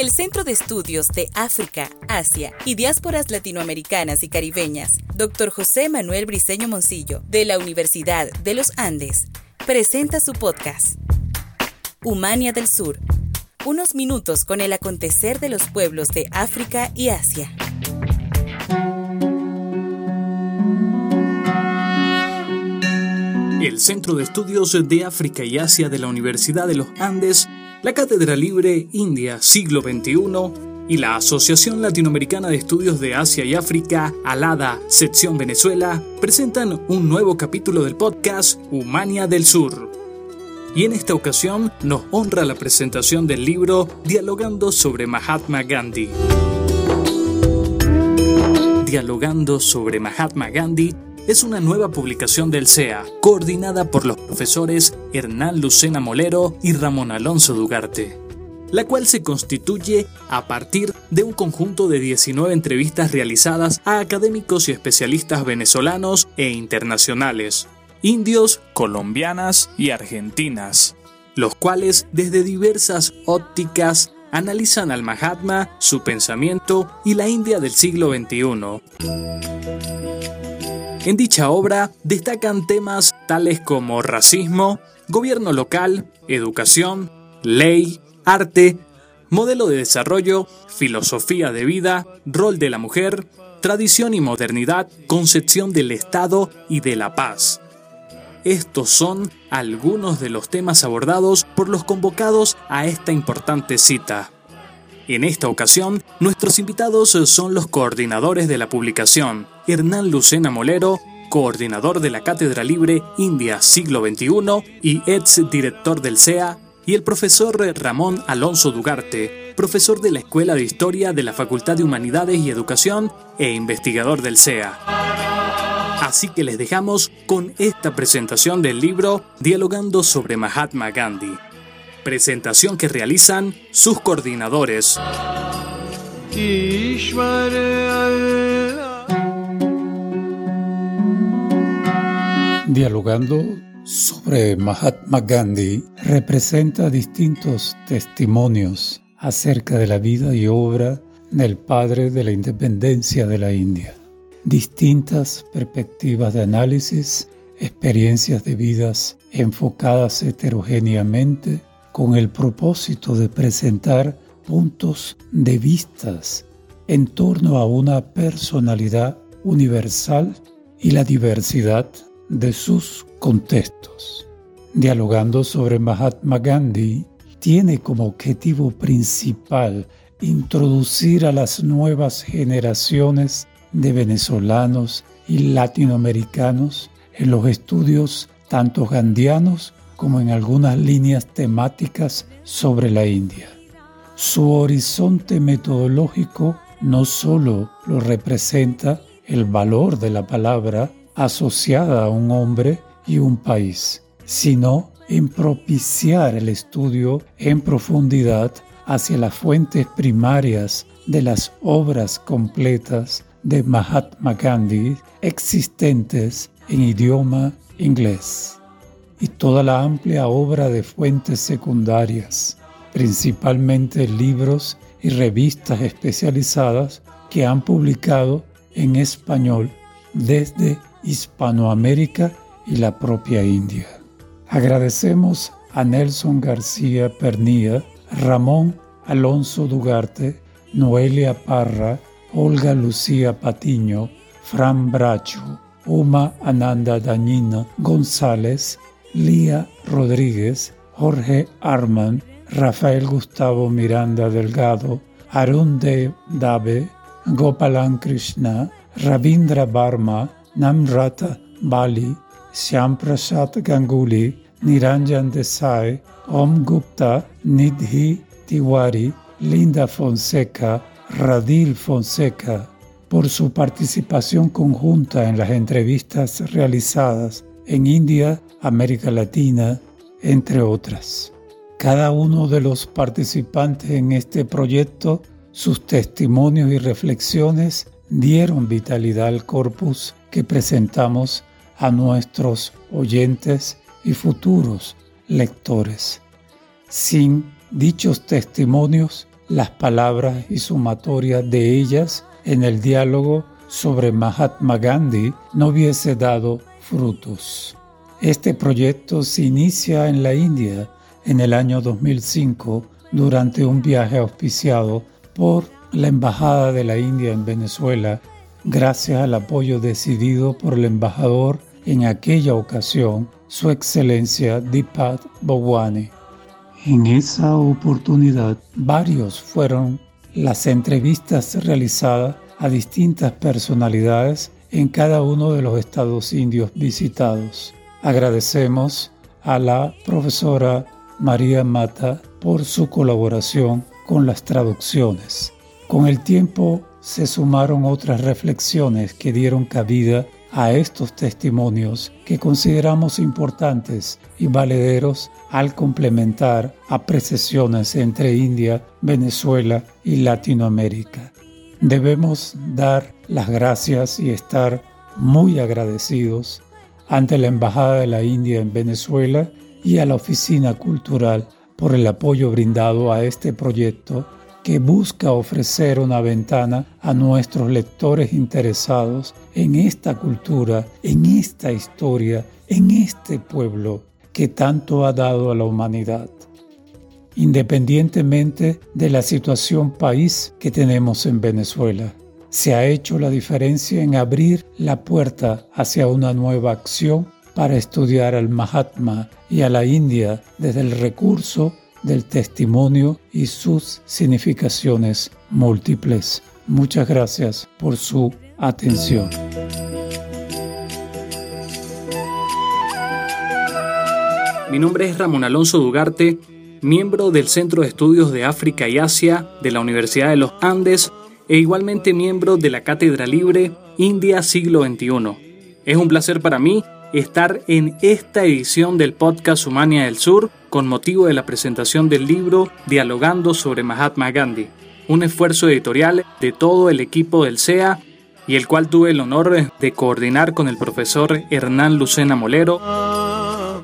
El Centro de Estudios de África, Asia y Diásporas Latinoamericanas y Caribeñas, Dr. José Manuel Briceño Moncillo, de la Universidad de los Andes, presenta su podcast, Humania del Sur. Unos minutos con el acontecer de los pueblos de África y Asia. El Centro de Estudios de África y Asia de la Universidad de los Andes, la Cátedra Libre India Siglo XXI y la Asociación Latinoamericana de Estudios de Asia y África, Alada, Sección Venezuela, presentan un nuevo capítulo del podcast Humania del Sur. Y en esta ocasión nos honra la presentación del libro Dialogando sobre Mahatma Gandhi. Dialogando sobre Mahatma Gandhi es una nueva publicación del CEA, coordinada por los profesores Hernán Lucena Molero y Ramón Alonso Dugarte, la cual se constituye a partir de un conjunto de 19 entrevistas realizadas a académicos y especialistas venezolanos e internacionales, indios, colombianas y argentinas, los cuales desde diversas ópticas analizan al Mahatma, su pensamiento y la India del siglo XXI. En dicha obra destacan temas tales como racismo, gobierno local, educación, ley, arte, modelo de desarrollo, filosofía de vida, rol de la mujer, tradición y modernidad, concepción del Estado y de la paz. Estos son algunos de los temas abordados por los convocados a esta importante cita. En esta ocasión, nuestros invitados son los coordinadores de la publicación, Hernán Lucena Molero, coordinador de la Cátedra Libre India Siglo XXI y ex director del CEA, y el profesor Ramón Alonso Dugarte, profesor de la Escuela de Historia de la Facultad de Humanidades y Educación e investigador del CEA. Así que les dejamos con esta presentación del libro Dialogando sobre Mahatma Gandhi presentación que realizan sus coordinadores. Dialogando sobre Mahatma Gandhi representa distintos testimonios acerca de la vida y obra del padre de la independencia de la India. Distintas perspectivas de análisis, experiencias de vidas enfocadas heterogéneamente con el propósito de presentar puntos de vistas en torno a una personalidad universal y la diversidad de sus contextos. Dialogando sobre Mahatma Gandhi, tiene como objetivo principal introducir a las nuevas generaciones de venezolanos y latinoamericanos en los estudios tanto gandianos como en algunas líneas temáticas sobre la India. Su horizonte metodológico no solo lo representa el valor de la palabra asociada a un hombre y un país, sino en propiciar el estudio en profundidad hacia las fuentes primarias de las obras completas de Mahatma Gandhi existentes en idioma inglés y toda la amplia obra de fuentes secundarias, principalmente libros y revistas especializadas que han publicado en español desde Hispanoamérica y la propia India. Agradecemos a Nelson García Pernía, Ramón Alonso Dugarte, Noelia Parra, Olga Lucía Patiño, Fran Bracho, Uma Ananda Dañino González, Lía Rodríguez, Jorge Arman, Rafael Gustavo Miranda Delgado, Arun Dev Dave, Gopalan Krishna, Ravindra Barma, Namrata Bali, Shyam Prasad Ganguly, Niranjan Desai, Om Gupta, Nidhi Tiwari, Linda Fonseca, Radil Fonseca, por su participación conjunta en las entrevistas realizadas en India, América Latina, entre otras. Cada uno de los participantes en este proyecto, sus testimonios y reflexiones dieron vitalidad al corpus que presentamos a nuestros oyentes y futuros lectores. Sin dichos testimonios, las palabras y sumatoria de ellas en el diálogo sobre Mahatma Gandhi no hubiese dado frutos. Este proyecto se inicia en la India en el año 2005 durante un viaje auspiciado por la Embajada de la India en Venezuela gracias al apoyo decidido por el embajador en aquella ocasión, Su Excelencia Dipat Bhawani. En esa oportunidad, varios fueron las entrevistas realizadas a distintas personalidades en cada uno de los estados indios visitados. Agradecemos a la profesora María Mata por su colaboración con las traducciones. Con el tiempo se sumaron otras reflexiones que dieron cabida a estos testimonios que consideramos importantes y valederos al complementar apreciaciones entre India, Venezuela y Latinoamérica. Debemos dar las gracias y estar muy agradecidos ante la Embajada de la India en Venezuela y a la Oficina Cultural por el apoyo brindado a este proyecto que busca ofrecer una ventana a nuestros lectores interesados en esta cultura, en esta historia, en este pueblo que tanto ha dado a la humanidad. Independientemente de la situación país que tenemos en Venezuela, se ha hecho la diferencia en abrir la puerta hacia una nueva acción para estudiar al Mahatma y a la India desde el recurso del testimonio y sus significaciones múltiples. Muchas gracias por su atención. Mi nombre es Ramón Alonso Dugarte, miembro del Centro de Estudios de África y Asia de la Universidad de los Andes e igualmente miembro de la Cátedra Libre India Siglo XXI. Es un placer para mí estar en esta edición del podcast Humania del Sur con motivo de la presentación del libro Dialogando sobre Mahatma Gandhi, un esfuerzo editorial de todo el equipo del CEA y el cual tuve el honor de coordinar con el profesor Hernán Lucena Molero.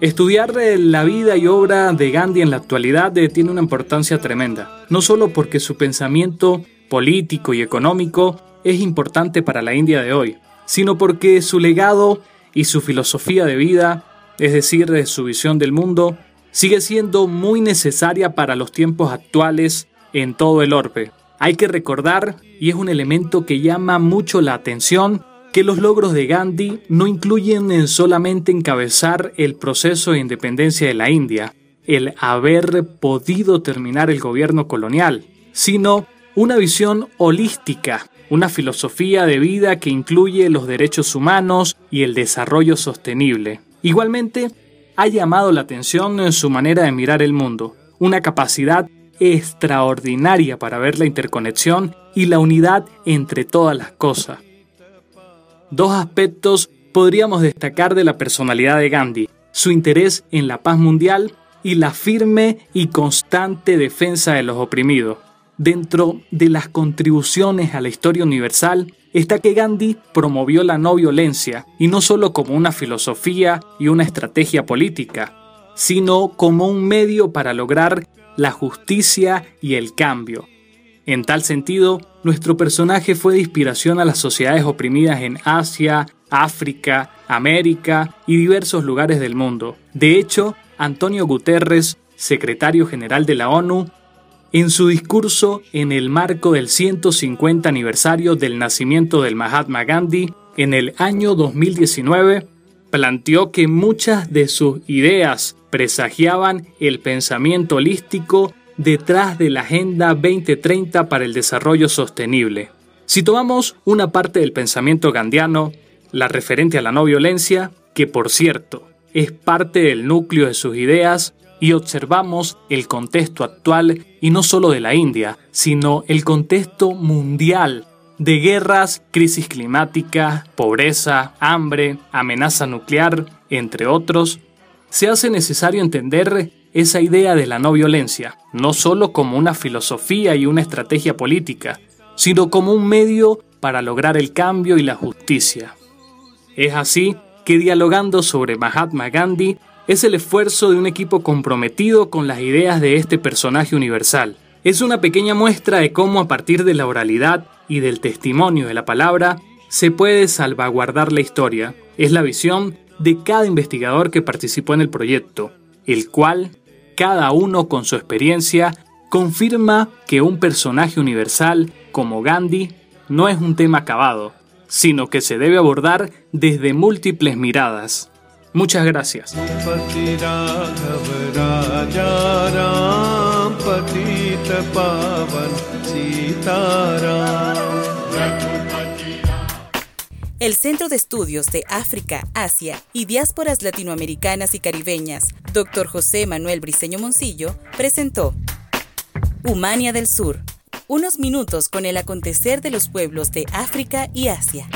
Estudiar la vida y obra de Gandhi en la actualidad tiene una importancia tremenda, no solo porque su pensamiento político y económico es importante para la India de hoy, sino porque su legado y su filosofía de vida, es decir, de su visión del mundo, sigue siendo muy necesaria para los tiempos actuales en todo el orbe. Hay que recordar, y es un elemento que llama mucho la atención, que los logros de Gandhi no incluyen en solamente encabezar el proceso de independencia de la India, el haber podido terminar el gobierno colonial, sino una visión holística una filosofía de vida que incluye los derechos humanos y el desarrollo sostenible. Igualmente, ha llamado la atención en su manera de mirar el mundo, una capacidad extraordinaria para ver la interconexión y la unidad entre todas las cosas. Dos aspectos podríamos destacar de la personalidad de Gandhi, su interés en la paz mundial y la firme y constante defensa de los oprimidos. Dentro de las contribuciones a la historia universal está que Gandhi promovió la no violencia, y no solo como una filosofía y una estrategia política, sino como un medio para lograr la justicia y el cambio. En tal sentido, nuestro personaje fue de inspiración a las sociedades oprimidas en Asia, África, América y diversos lugares del mundo. De hecho, Antonio Guterres, secretario general de la ONU, en su discurso en el marco del 150 aniversario del nacimiento del Mahatma Gandhi en el año 2019, planteó que muchas de sus ideas presagiaban el pensamiento holístico detrás de la Agenda 2030 para el Desarrollo Sostenible. Si tomamos una parte del pensamiento gandiano, la referente a la no violencia, que por cierto es parte del núcleo de sus ideas, y observamos el contexto actual y no solo de la India, sino el contexto mundial de guerras, crisis climática, pobreza, hambre, amenaza nuclear, entre otros, se hace necesario entender esa idea de la no violencia, no solo como una filosofía y una estrategia política, sino como un medio para lograr el cambio y la justicia. Es así que dialogando sobre Mahatma Gandhi es el esfuerzo de un equipo comprometido con las ideas de este personaje universal. es una pequeña muestra de cómo a partir de la oralidad y del testimonio de la palabra se puede salvaguardar la historia. Es la visión de cada investigador que participó en el proyecto, el cual, cada uno con su experiencia, confirma que un personaje universal como Gandhi no es un tema acabado, sino que se debe abordar desde múltiples miradas. Muchas gracias. El Centro de Estudios de África, Asia y Diásporas Latinoamericanas y Caribeñas, Dr. José Manuel Briceño Moncillo, presentó Humania del Sur, unos minutos con el acontecer de los pueblos de África y Asia.